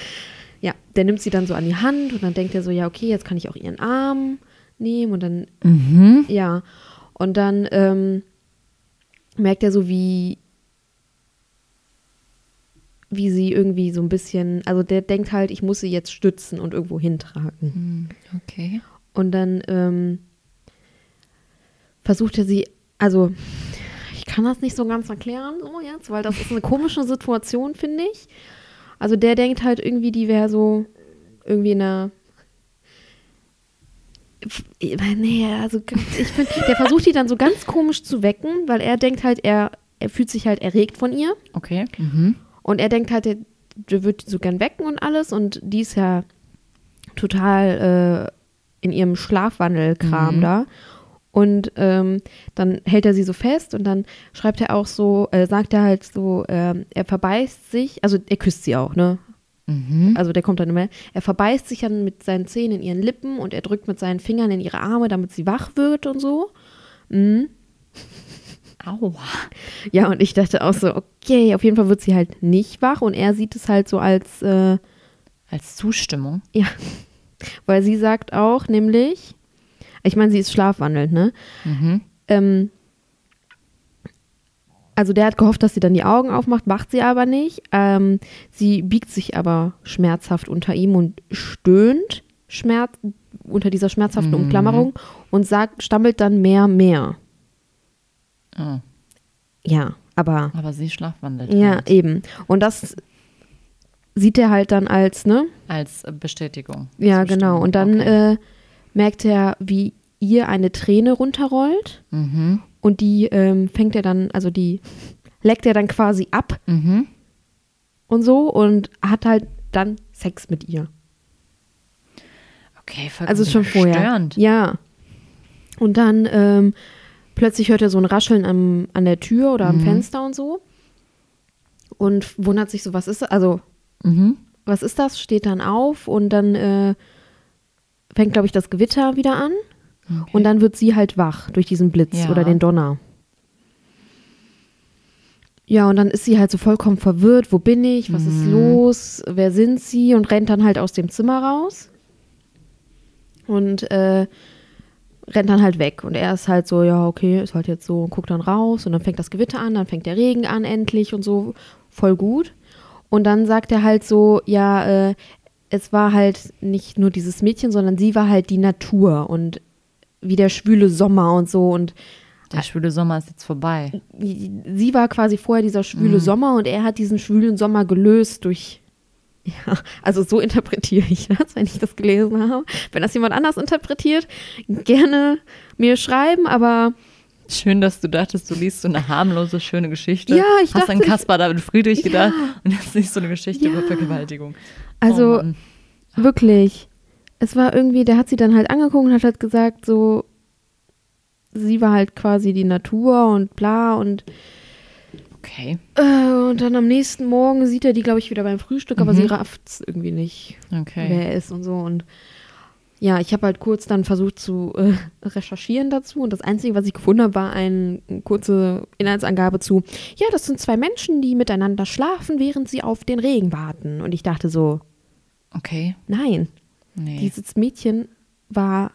ja, der nimmt sie dann so an die Hand und dann denkt er so, ja, okay, jetzt kann ich auch ihren Arm nehmen und dann Mhm. ja, und dann ähm, merkt er so, wie, wie sie irgendwie so ein bisschen, also der denkt halt, ich muss sie jetzt stützen und irgendwo hintragen. Mhm. Okay. Und dann ähm, versucht er sie, also ich kann das nicht so ganz erklären, so jetzt, weil das ist eine komische Situation, finde ich. Also der denkt halt irgendwie, die wäre so irgendwie in einer Nee, also ich finde, der versucht die dann so ganz komisch zu wecken, weil er denkt halt, er, er fühlt sich halt erregt von ihr Okay. Mhm. Und er denkt halt, der, der wird die so gern wecken und alles und die ist ja total äh, in ihrem Schlafwandelkram Mhm. da. Und ähm, dann hält er sie so fest und dann schreibt er auch so, äh, sagt er halt so, ähm, er verbeißt sich, also er küsst sie auch, ne? Mhm. Also der kommt dann immer. Er verbeißt sich dann mit seinen Zähnen in ihren Lippen und er drückt mit seinen Fingern in ihre Arme, damit sie wach wird und so. Mhm. Aua. Ja, und ich dachte auch so, okay, auf jeden Fall wird sie halt nicht wach und er sieht es halt so als, äh, Als Zustimmung. ja, weil sie sagt auch, nämlich, ich meine, sie ist schlafwandelnd, ne? Mhm. Ähm, also der hat gehofft, dass sie dann die Augen aufmacht, macht sie aber nicht. Ähm, sie biegt sich aber schmerzhaft unter ihm und stöhnt Schmerz, unter dieser schmerzhaften Mhm. Umklammerung und sagt, stammelt dann mehr, mehr. Oh, Ja, aber aber sie schlafwandelt. ja, halt. eben. Und das sieht er halt dann als, ne? Als Bestätigung. Ja, genau. Und dann Okay. äh, merkt er, wie ihr eine Träne runterrollt mhm. und die ähm, fängt er dann, also die leckt er dann quasi ab Mhm. und so und hat halt dann Sex mit ihr. Okay, voll Also schon vorher. Ja. Und dann ähm, plötzlich hört er so ein Rascheln am, an der Tür oder am Mhm. Fenster und so. Und wundert sich so, was ist das? Also, Mhm. was ist das? Steht dann auf und dann äh, fängt, glaube ich, das Gewitter wieder an. Okay. Und dann wird sie halt wach durch diesen Blitz Ja. oder den Donner. Ja, und dann ist sie halt so vollkommen verwirrt. Wo bin ich? Was ist Mhm. los? Wer sind sie? Und rennt dann halt aus dem Zimmer raus. Und äh, rennt dann halt weg. Und er ist halt so, ja, okay, ist halt jetzt so und guckt dann raus. Und dann fängt das Gewitter an, dann fängt der Regen an endlich und so. Voll gut. Und dann sagt er halt so, ja, äh, es war halt nicht nur dieses Mädchen, sondern sie war halt die Natur und wie der schwüle Sommer und so. Und Der schwule Sommer ist jetzt vorbei. sie war quasi vorher dieser schwüle Sommer und er hat diesen schwülen Sommer gelöst durch. Ja, also so interpretiere ich das, wenn ich das gelesen habe. Wenn das jemand anders interpretiert, gerne mir schreiben, aber Schön, dass du dachtest, du liest so eine harmlose, schöne Geschichte. Ja, ich Hast an dachte- Caspar David Friedrich Ja. gedacht und jetzt nicht so eine Geschichte Ja. über Vergewaltigung. also oh wirklich, es war irgendwie, der hat sie dann halt angeguckt und hat halt gesagt, so, sie war halt quasi die Natur und bla und okay. Äh, und dann am nächsten Morgen sieht er die, glaube ich, wieder beim Frühstück, aber Mhm. sie rafft es irgendwie nicht, Okay. wer er ist und so. Und ja, ich habe halt kurz dann versucht zu äh, recherchieren dazu. Und das Einzige, was ich gefunden habe, war eine kurze Inhaltsangabe zu, ja, das sind zwei Menschen, die miteinander schlafen, während sie auf den Regen warten. Und ich dachte so, Okay. nein, Nee. dieses Mädchen war,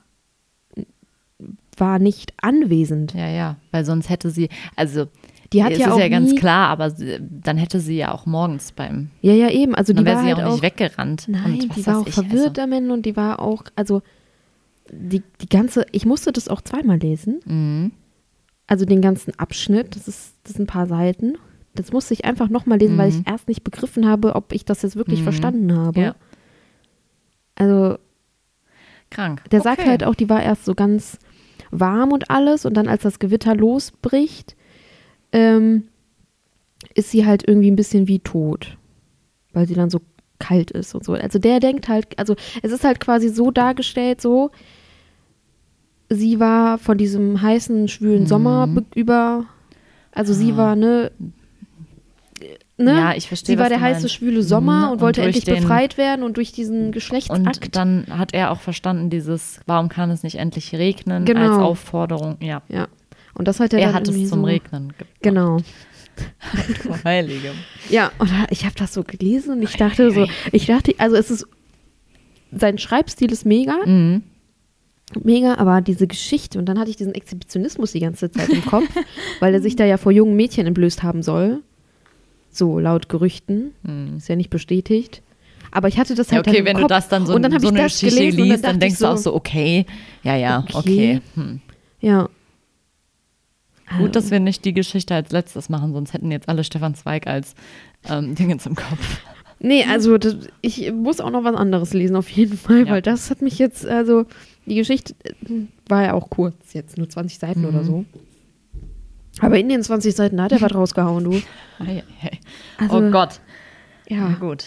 war nicht anwesend. ja, ja, weil sonst hätte sie, also Die hat es ja ist auch ja ganz nie- klar, aber dann hätte sie ja auch morgens beim, Ja, ja, eben. Also die dann wäre sie halt auch nicht weggerannt. Nein, die war auch ich, verwirrt am Ende und die war auch, also die, die ganze, ich musste das auch zweimal lesen. Also. Mhm. Also den ganzen Abschnitt, das ist, das sind ein paar Seiten. Das musste ich einfach nochmal lesen, weil Mhm. ich erst nicht begriffen habe, ob ich das jetzt wirklich Mhm. verstanden habe. Ja. Also Krank. der okay. sagt halt auch, die war erst so ganz warm und alles und dann, als das Gewitter losbricht, ähm, ist sie halt irgendwie ein bisschen wie tot, weil sie dann so kalt ist und so. Also der denkt halt, also es ist halt quasi so dargestellt, so, sie war von diesem heißen, schwülen Mhm. Sommer be- über, also sie Ah. war, ne, ne? Ja, ich verstehe, Sie war der heiße, meinst. schwüle Sommer Mhm, und wollte endlich befreit werden und durch diesen Geschlechtsakt. Und dann hat er auch verstanden, dieses, warum kann es nicht endlich regnen, Genau. als Aufforderung. Ja, ja. Und das hat er, er dann hat es zum so, Regnen gebracht. Genau. Du Heilige. Ja, und ich habe das so gelesen und ich dachte so, ich dachte, also es ist, sein Schreibstil ist mega, Mhm. mega, aber diese Geschichte, und dann hatte ich diesen Exhibitionismus die ganze Zeit im Kopf, weil er sich da ja vor jungen Mädchen entblößt haben soll. So laut Gerüchten, Mhm. ist ja nicht bestätigt. Aber ich hatte das Ja, halt okay, dann im wenn Kopf. du das dann so, und dann so ich eine das Geschichte liest, dann dachte denkst ich du auch so, okay, ja, ja, Okay. okay. Hm. Ja. Gut, dass wir nicht die Geschichte als letztes machen, sonst hätten jetzt alle Stefan Zweig als ähm, Dinge zum Kopf. Nee, also das, ich muss auch noch was anderes lesen, auf jeden Fall, Ja. weil das hat mich jetzt, also die Geschichte äh, war ja auch kurz, jetzt nur 20 Seiten oder Mhm. so. Aber in den 20 Seiten hat er was rausgehauen, du. Ei, ei, ei. Also, oh Gott. Na Ja, gut.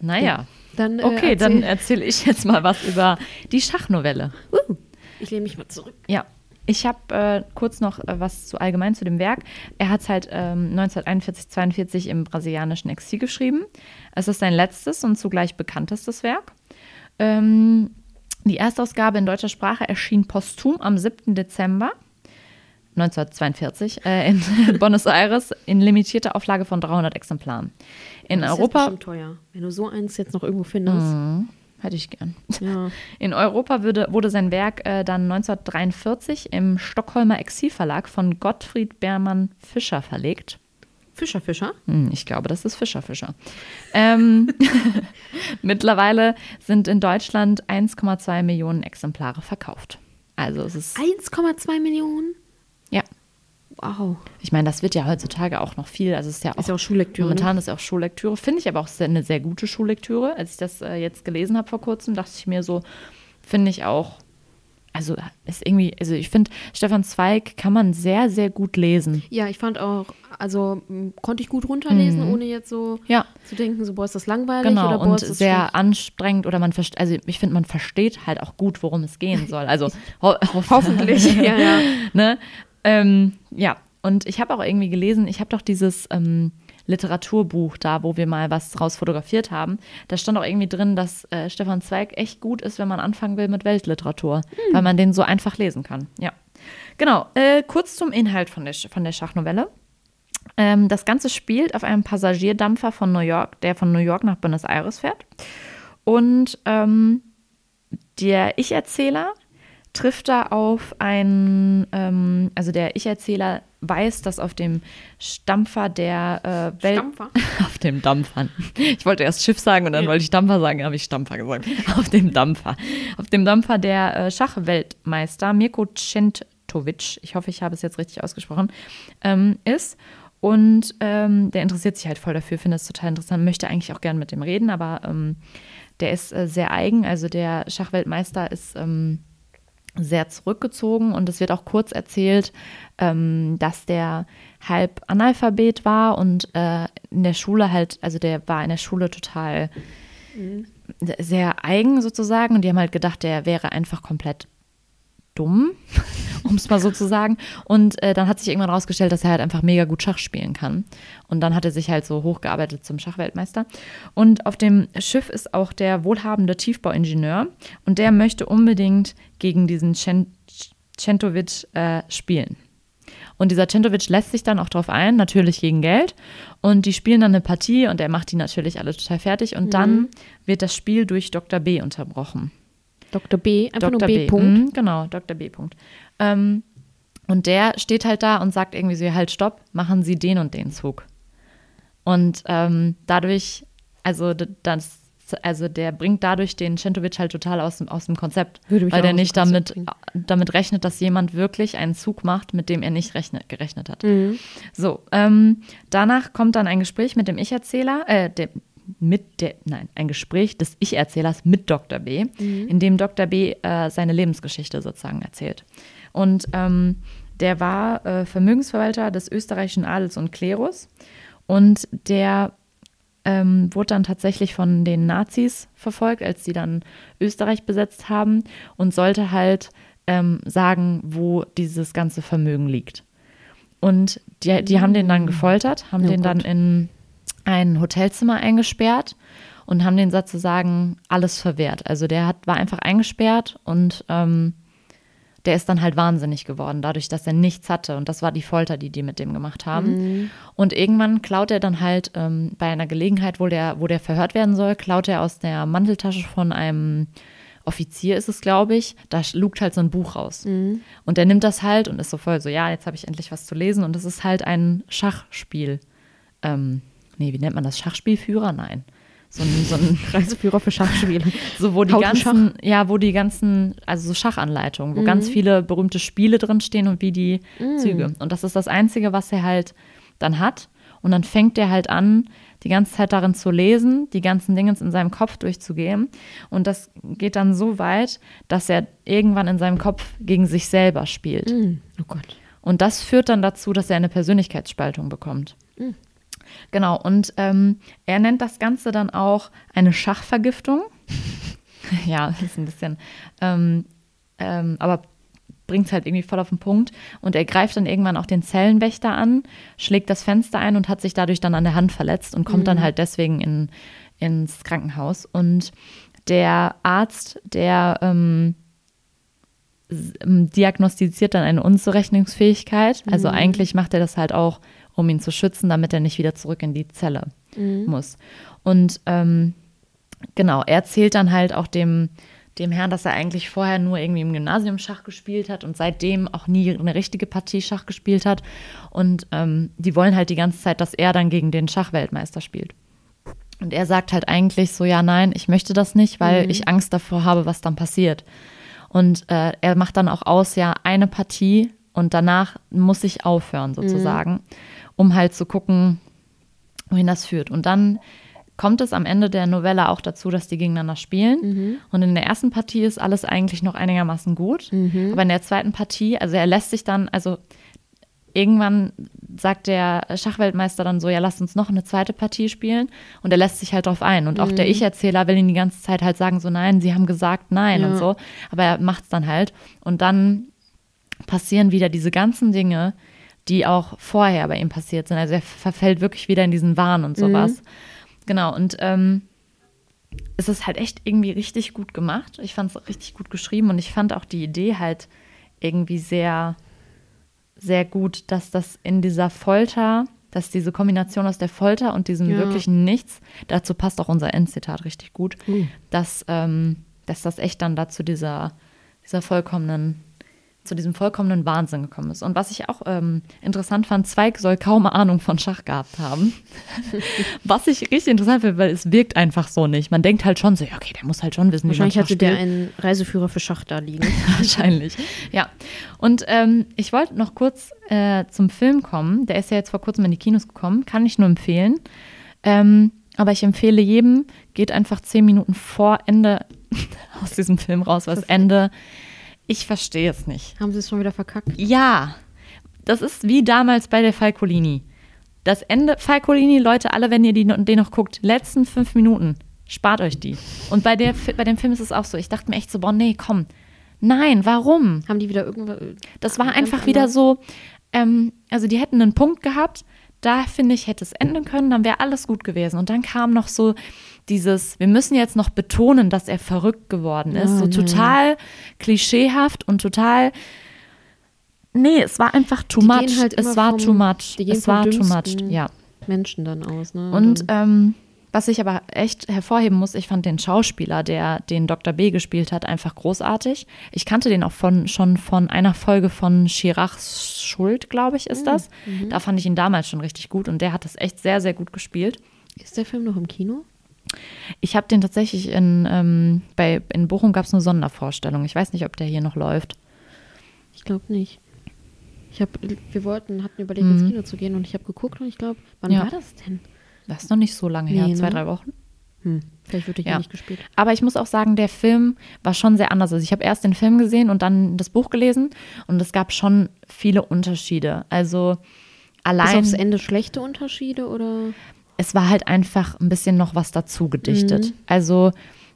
Naja, dann. Äh, okay, dann erzähl- erzähle ich jetzt mal was über die Schachnovelle. Uh, ich lehne mich mal zurück. Ja, ich habe äh, kurz noch äh, was zu allgemein zu dem Werk. Er hat es halt ähm, 1941, 42 im brasilianischen Exil geschrieben. Es ist sein letztes und zugleich bekanntestes Werk. Ähm, die Erstausgabe in deutscher Sprache erschien posthum am 7. Dezember 1942 äh, in Buenos Aires in limitierter Auflage von 300 Exemplaren. In Das ist Europa bestimmt teuer. Wenn du so eins jetzt noch irgendwo findest. Mhm. Hätte ich gern. Ja. In Europa würde, wurde sein Werk äh, dann 1943 im Stockholmer Exilverlag von Gottfried Beermann Fischer verlegt. Fischer, Fischer. Hm, Ich glaube, das ist Fischer Fischer. Ähm, mittlerweile sind in Deutschland 1,2 Millionen Exemplare verkauft. Also es ist, 1,2 Millionen? ja, Wow. ich meine, das wird ja heutzutage auch noch viel. Also es ist ja auch, Ist ja auch Schullektüre. momentan ist ja auch Schullektüre. Finde ich aber auch sehr, eine sehr gute Schullektüre. Als ich das äh, jetzt gelesen habe vor kurzem, dachte ich mir so, finde ich auch, also ist irgendwie, also ich finde, Stefan Zweig kann man sehr, sehr gut lesen. Ne? Ja, ich fand auch, also konnte ich gut runterlesen, ohne jetzt so Ja, zu denken, so, boah, ist das langweilig Genau, oder boah, und ist das sehr schlecht. anstrengend oder man versteht, also ich finde, man versteht halt auch gut, worum es gehen soll. Also ho hoff Hoffentlich, ja, ja. ne? Ähm, ja, und ich habe auch irgendwie gelesen, ich habe doch dieses ähm, Literaturbuch da, wo wir mal was draus fotografiert haben. Da stand auch irgendwie drin, dass äh, Stefan Zweig echt gut ist, wenn man anfangen will mit Weltliteratur, weil man den so einfach lesen kann. Ja, genau. Äh, kurz zum Inhalt von der, von der Schachnovelle. Ähm, das Ganze spielt auf einem Passagierdampfer von New York, der von New York nach Buenos Aires fährt. Und ähm, der Ich-Erzähler trifft da auf einen, ähm, also der Ich-Erzähler weiß, dass auf dem Stampfer der äh, Welt. Stampfer? Auf dem Dampfer. Ich wollte erst Schiff sagen und dann wollte ich Dampfer sagen, habe ich Stampfer gesagt. Auf dem Dampfer. Auf dem Dampfer der äh, Schachweltmeister Mirko Centovic, ich hoffe, ich habe es jetzt richtig ausgesprochen, ähm, ist. Und ähm, der interessiert sich halt voll dafür, findet es total interessant, möchte eigentlich auch gern mit dem reden, aber ähm, der ist äh, sehr eigen. Also der Schachweltmeister ist ähm, sehr zurückgezogen und es wird auch kurz erzählt, ähm, dass der halb Analphabet war und äh, in der Schule halt, also der war in der Schule total sehr eigen sozusagen und die haben halt gedacht, der wäre einfach komplett dumm, um es mal so zu sagen. Und äh, dann hat sich irgendwann rausgestellt, dass er halt einfach mega gut Schach spielen kann. Und dann hat er sich halt so hochgearbeitet zum Schachweltmeister. Und auf dem Schiff ist auch der wohlhabende Tiefbauingenieur und der möchte unbedingt gegen diesen Cen- Centovic äh, spielen. Und dieser Centovic lässt sich dann auch drauf ein, natürlich gegen Geld. Und die spielen dann eine Partie und er macht die natürlich alle total fertig. Und dann wird das Spiel durch Dr. B unterbrochen. Dr. B, einfach Dr. nur B. Punkt. Mhm, genau, Dr. B. Punkt. Ähm, und der steht halt da und sagt irgendwie so, halt, stopp, machen Sie den und den Zug. Und ähm, dadurch, also das, also der bringt dadurch den Centovic halt total aus dem, aus dem Konzept, weil der nicht damit, bringen. damit rechnet, dass jemand wirklich einen Zug macht, mit dem er nicht rechnet, gerechnet hat. Mhm. So, ähm, danach kommt dann ein Gespräch mit dem Ich-Erzähler, äh, dem, mit der, nein, ein Gespräch des Ich-Erzählers mit Dr. B, in dem Dr. B äh, seine Lebensgeschichte sozusagen erzählt. Und ähm, der war äh, Vermögensverwalter des österreichischen Adels und Klerus und der ähm, wurde dann tatsächlich von den Nazis verfolgt, als sie dann Österreich besetzt haben und sollte halt ähm, sagen, wo dieses ganze Vermögen liegt. Und die, die haben den dann gefoltert, haben Oh den dann Gott. in ein Hotelzimmer eingesperrt und haben den sozusagen alles verwehrt. Also der hat, war einfach eingesperrt und ähm, der ist dann halt wahnsinnig geworden, dadurch, dass er nichts hatte. Und das war die Folter, die die mit dem gemacht haben. Und irgendwann klaut er dann halt ähm, bei einer Gelegenheit, wo der, wo der verhört werden soll, klaut er aus der Manteltasche von einem Offizier ist es, glaube ich, da lugt halt so ein Buch raus. Und der nimmt das halt und ist so voll so, ja, jetzt habe ich endlich was zu lesen. Und das ist halt ein Schachspiel. Ähm, nee, wie nennt man das? Schachspielführer? Nein. So ein, so ein Reiseführer für Schachspiele. so wo die Schach. ganzen, ja, wo die ganzen, also so Schachanleitungen, wo ganz viele berühmte Spiele drin stehen und wie die Züge. Und das ist das Einzige, was er halt dann hat. Und dann fängt er halt an, die ganze Zeit darin zu lesen, die ganzen Dinge in seinem Kopf durchzugehen. Und das geht dann so weit, dass er irgendwann in seinem Kopf gegen sich selber spielt. Mhm. Oh Gott. Und das führt dann dazu, dass er eine Persönlichkeitsspaltung bekommt. Genau, und ähm, er nennt das Ganze dann auch eine Schachvergiftung. ja, das ist ein bisschen, ähm, ähm, aber bringt es halt irgendwie voll auf den Punkt. Und er greift dann irgendwann auch den Zellenwächter an, schlägt das Fenster ein und hat sich dadurch dann an der Hand verletzt und kommt dann halt deswegen in, ins Krankenhaus. Und der Arzt, der ähm, ähm, diagnostiziert dann eine Unzurechnungsfähigkeit. Also eigentlich macht er das halt auch, um ihn zu schützen, damit er nicht wieder zurück in die Zelle muss. Und ähm, genau, er erzählt dann halt auch dem, dem Herrn, dass er eigentlich vorher nur irgendwie im Gymnasium Schach gespielt hat und seitdem auch nie eine richtige Partie Schach gespielt hat. Und ähm, die wollen halt die ganze Zeit, dass er dann gegen den Schachweltmeister spielt. Und er sagt halt eigentlich so, ja, nein, ich möchte das nicht, weil mhm. ich Angst davor habe, was dann passiert. Und äh, er macht dann auch aus, ja, eine Partie und danach muss ich aufhören sozusagen, mhm. Um halt zu gucken, wohin das führt. Und dann kommt es am Ende der Novelle auch dazu, dass die gegeneinander spielen. Mhm. Und in der ersten Partie ist alles eigentlich noch einigermaßen gut. Mhm. Aber in der zweiten Partie, also er lässt sich dann, also irgendwann sagt der Schachweltmeister dann so, ja, lass uns noch eine zweite Partie spielen. Und er lässt sich halt drauf ein. Und auch der mhm. Ich-Erzähler will ihn die ganze Zeit halt sagen, so nein, sie haben gesagt nein ja. und so. Aber er macht es dann halt. Und dann passieren wieder diese ganzen Dinge, die auch vorher bei ihm passiert sind. Also er verfällt wirklich wieder in diesen Wahn und sowas. Mhm. Genau, und ähm, es ist halt echt irgendwie richtig gut gemacht. Ich fand es richtig gut geschrieben und ich fand auch die Idee halt irgendwie sehr, sehr gut, dass das in dieser Folter, dass diese Kombination aus der Folter und diesem ja. wirklichen Nichts, dazu passt auch unser Endzitat richtig gut, mhm. dass, ähm, dass das echt dann dazu dieser, dieser vollkommenen zu diesem vollkommenen Wahnsinn gekommen ist. Und was ich auch ähm, interessant fand, Zweig soll kaum Ahnung von Schach gehabt haben. was ich richtig interessant finde, weil es wirkt einfach so nicht. Man denkt halt schon so, ja, okay, der muss halt schon wissen, wie man Schach hatte der einen Reiseführer für Schach da liegen. Wahrscheinlich, ja. Und ähm, ich wollte noch kurz äh, zum Film kommen. Der ist ja jetzt vor kurzem in die Kinos gekommen. Kann ich nur empfehlen. Ähm, aber ich empfehle jedem, geht einfach zehn Minuten vor Ende aus diesem Film raus, weil das Ende ich verstehe es nicht. Haben sie es schon wieder verkackt? Ja. Das ist wie damals bei der Falcolini. Das Ende, Falcolini, Leute, alle, wenn ihr die, den noch guckt, letzten fünf Minuten, spart euch die. Und bei, der, bei dem Film ist es auch so. Ich dachte mir echt so, boah, nee, komm. Nein, warum? Haben die wieder irgendwas. Das war einfach wieder so, ähm, also die hätten einen Punkt gehabt, da finde ich, hätte es enden können, dann wäre alles gut gewesen. Und dann kam noch so dieses, wir müssen jetzt noch betonen, dass er verrückt geworden ist. Oh, so total klischeehaft und total. Nee, es war einfach too much. Halt es war vom, too much. es war too much, ja. Menschen dann aus, ne? Und ähm, was ich aber echt hervorheben muss, ich fand den Schauspieler, der den Dr. B gespielt hat, einfach großartig. Ich kannte den auch von, schon von einer Folge von Chirachs Schuld, glaube ich, ist mhm. das. Mhm. Da fand ich ihn damals schon richtig gut und der hat das echt sehr, sehr gut gespielt. Ist der Film noch im Kino? Ich habe den tatsächlich in, ähm, bei, in Bochum gab es eine Sondervorstellung. Ich weiß nicht, ob der hier noch läuft. Ich glaube nicht. Ich hab, wir wollten, hatten überlegt, mhm. ins Kino zu gehen und ich habe geguckt und ich glaube, wann ja. war das denn? Das ist noch nicht so lange nee, her, zwei, ne? drei Wochen. Hm. Vielleicht wird ich ja nicht gespielt. Aber ich muss auch sagen, der Film war schon sehr anders. Also ich habe erst den Film gesehen und dann das Buch gelesen und es gab schon viele Unterschiede. Also allein. Ist aufs Ende schlechte Unterschiede oder? Es war halt einfach ein bisschen noch was dazu gedichtet. Mhm. Also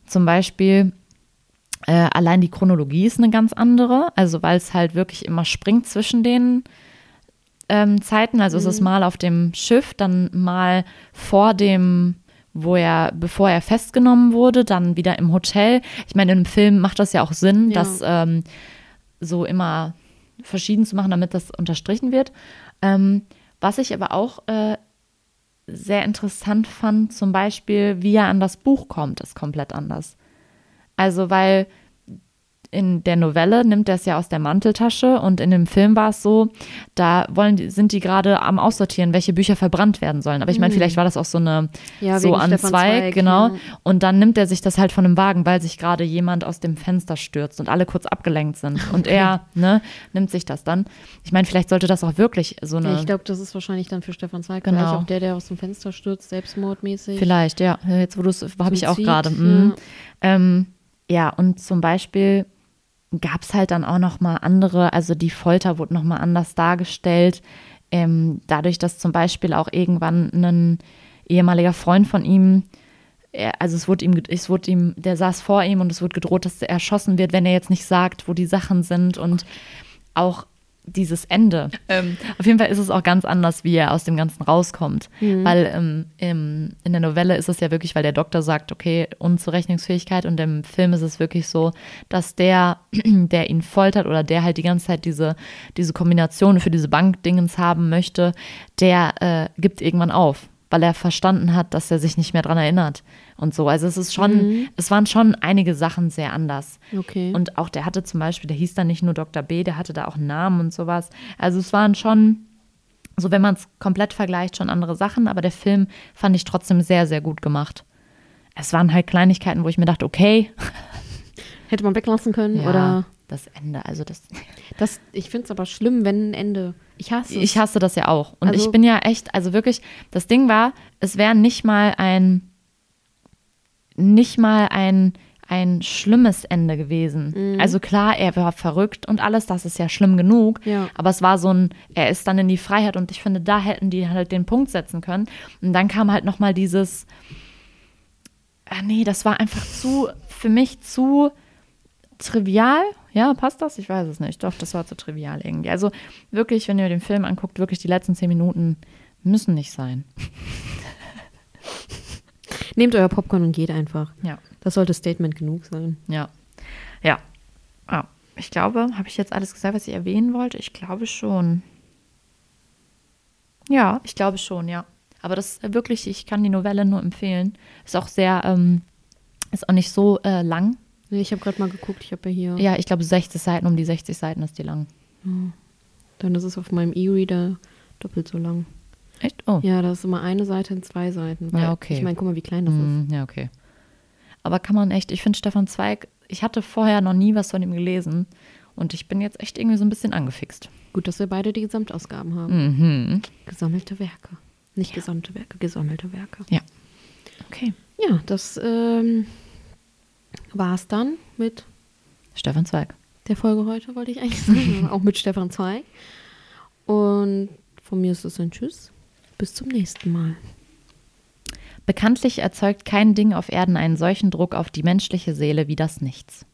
zum Beispiel äh, allein die Chronologie ist eine ganz andere, also weil es halt wirklich immer springt zwischen den ähm, Zeiten. Also mhm. es ist mhm. mal auf dem Schiff, dann mal vor dem wo er, bevor er festgenommen wurde, dann wieder im Hotel. Ich meine, im Film macht das ja auch Sinn, ja. das ähm, so immer verschieden zu machen, damit das unterstrichen wird. Ähm, was ich aber auch äh, sehr interessant fand, zum Beispiel, wie er an das Buch kommt, ist komplett anders. Also, weil in der Novelle nimmt er es ja aus der Manteltasche und in dem Film war es so, da wollen die, sind die gerade am Aussortieren, welche Bücher verbrannt werden sollen. Aber ich meine, mhm. vielleicht war das auch so eine ja, so an Stefan Zweig, Zweig genau. Ja. Und dann nimmt er sich das halt von einem Wagen, weil sich gerade jemand aus dem Fenster stürzt und alle kurz abgelenkt sind. Okay. Und er ne, nimmt sich das dann. Ich meine, vielleicht sollte das auch wirklich so eine. Ja, ich glaube, das ist wahrscheinlich dann für Stefan Zweig genau. vielleicht auch der, der aus dem Fenster stürzt, selbstmordmäßig. Vielleicht, ja. Jetzt, wo du es, habe ich auch gerade. Mhm. Ähm, ja, und zum Beispiel gab es halt dann auch noch mal andere, also die Folter wurde noch mal anders dargestellt. Ähm, dadurch, dass zum Beispiel auch irgendwann ein ehemaliger Freund von ihm, er, also es wurde ihm, es wurde ihm, der saß vor ihm und es wurde gedroht, dass er erschossen wird, wenn er jetzt nicht sagt, wo die Sachen sind und auch dieses Ende. Ähm, auf jeden Fall ist es auch ganz anders, wie er aus dem Ganzen rauskommt. Mhm. Weil ähm, im, in der Novelle ist es ja wirklich, weil der Doktor sagt, okay, Unzurechnungsfähigkeit und im Film ist es wirklich so, dass der, der ihn foltert oder der halt die ganze Zeit diese, diese Kombination für diese Bankdingens haben möchte, der äh, gibt irgendwann auf weil er verstanden hat, dass er sich nicht mehr dran erinnert und so. Also es ist schon, Mhm. es waren schon einige Sachen sehr anders. Okay. Und auch der hatte zum Beispiel, der hieß dann nicht nur Dr. B, der hatte da auch einen Namen und sowas. Also es waren schon, so wenn man es komplett vergleicht, schon andere Sachen, aber der Film fand ich trotzdem sehr, sehr gut gemacht. Es waren halt Kleinigkeiten, wo ich mir dachte, okay, Hätte man weglassen können ja, oder das Ende, also das, das. Ich finde es aber schlimm, wenn ein Ende. Ich hasse es. ich hasse das ja auch. Und Also- ich bin ja echt, also wirklich, das Ding war, es wäre nicht mal ein, nicht mal ein, ein schlimmes Ende gewesen. Also klar, er war verrückt und alles, das ist ja schlimm genug. Ja. Aber es war so ein, er ist dann in die Freiheit und ich finde, da hätten die halt den Punkt setzen können. Und dann kam halt nochmal dieses, ah nee, das war einfach zu, für mich zu trivial. Ja, passt das? Ich weiß es nicht. Doch, das war zu trivial irgendwie. Also wirklich, wenn ihr den Film anguckt, wirklich die letzten zehn Minuten müssen nicht sein. Nehmt euer Popcorn und geht einfach. Ja, Das sollte Statement genug sein. ja, ja. Ah, ich glaube, habe ich jetzt alles gesagt, was ich erwähnen wollte? Ich glaube schon. Ja, ich glaube schon, ja. Aber das ist wirklich, ich kann die Novelle nur empfehlen. Ist auch sehr, ähm, ist auch nicht so äh, lang. Nee, ich habe gerade mal geguckt, ich habe ja hier. Ja, ich glaube 60 Seiten, um die 60 Seiten ist die lang. Dann ist es auf meinem E-Reader doppelt so lang. Echt? Oh. Ja, da ist immer eine Seite in zwei Seiten. Ja, okay. Ich meine, guck mal, wie klein das ist. Hm, ja, okay. Aber kann man echt, ich finde Stefan Zweig, ich hatte vorher noch nie was von ihm gelesen und ich bin jetzt echt irgendwie so ein bisschen angefixt. Gut, dass wir beide die Gesamtausgaben haben. Mhm. Gesammelte Werke. Nicht gesamte Werke, gesammelte Werke. Ja. Okay. Ja, das ähm, war es dann mit Stefan Zweig. der Folge heute, wollte ich eigentlich sagen. Auch mit Stefan Zweig. Und von mir ist es ein Tschüss. Bis zum nächsten Mal. Bekanntlich erzeugt kein Ding auf Erden einen solchen Druck auf die menschliche Seele wie das Nichts.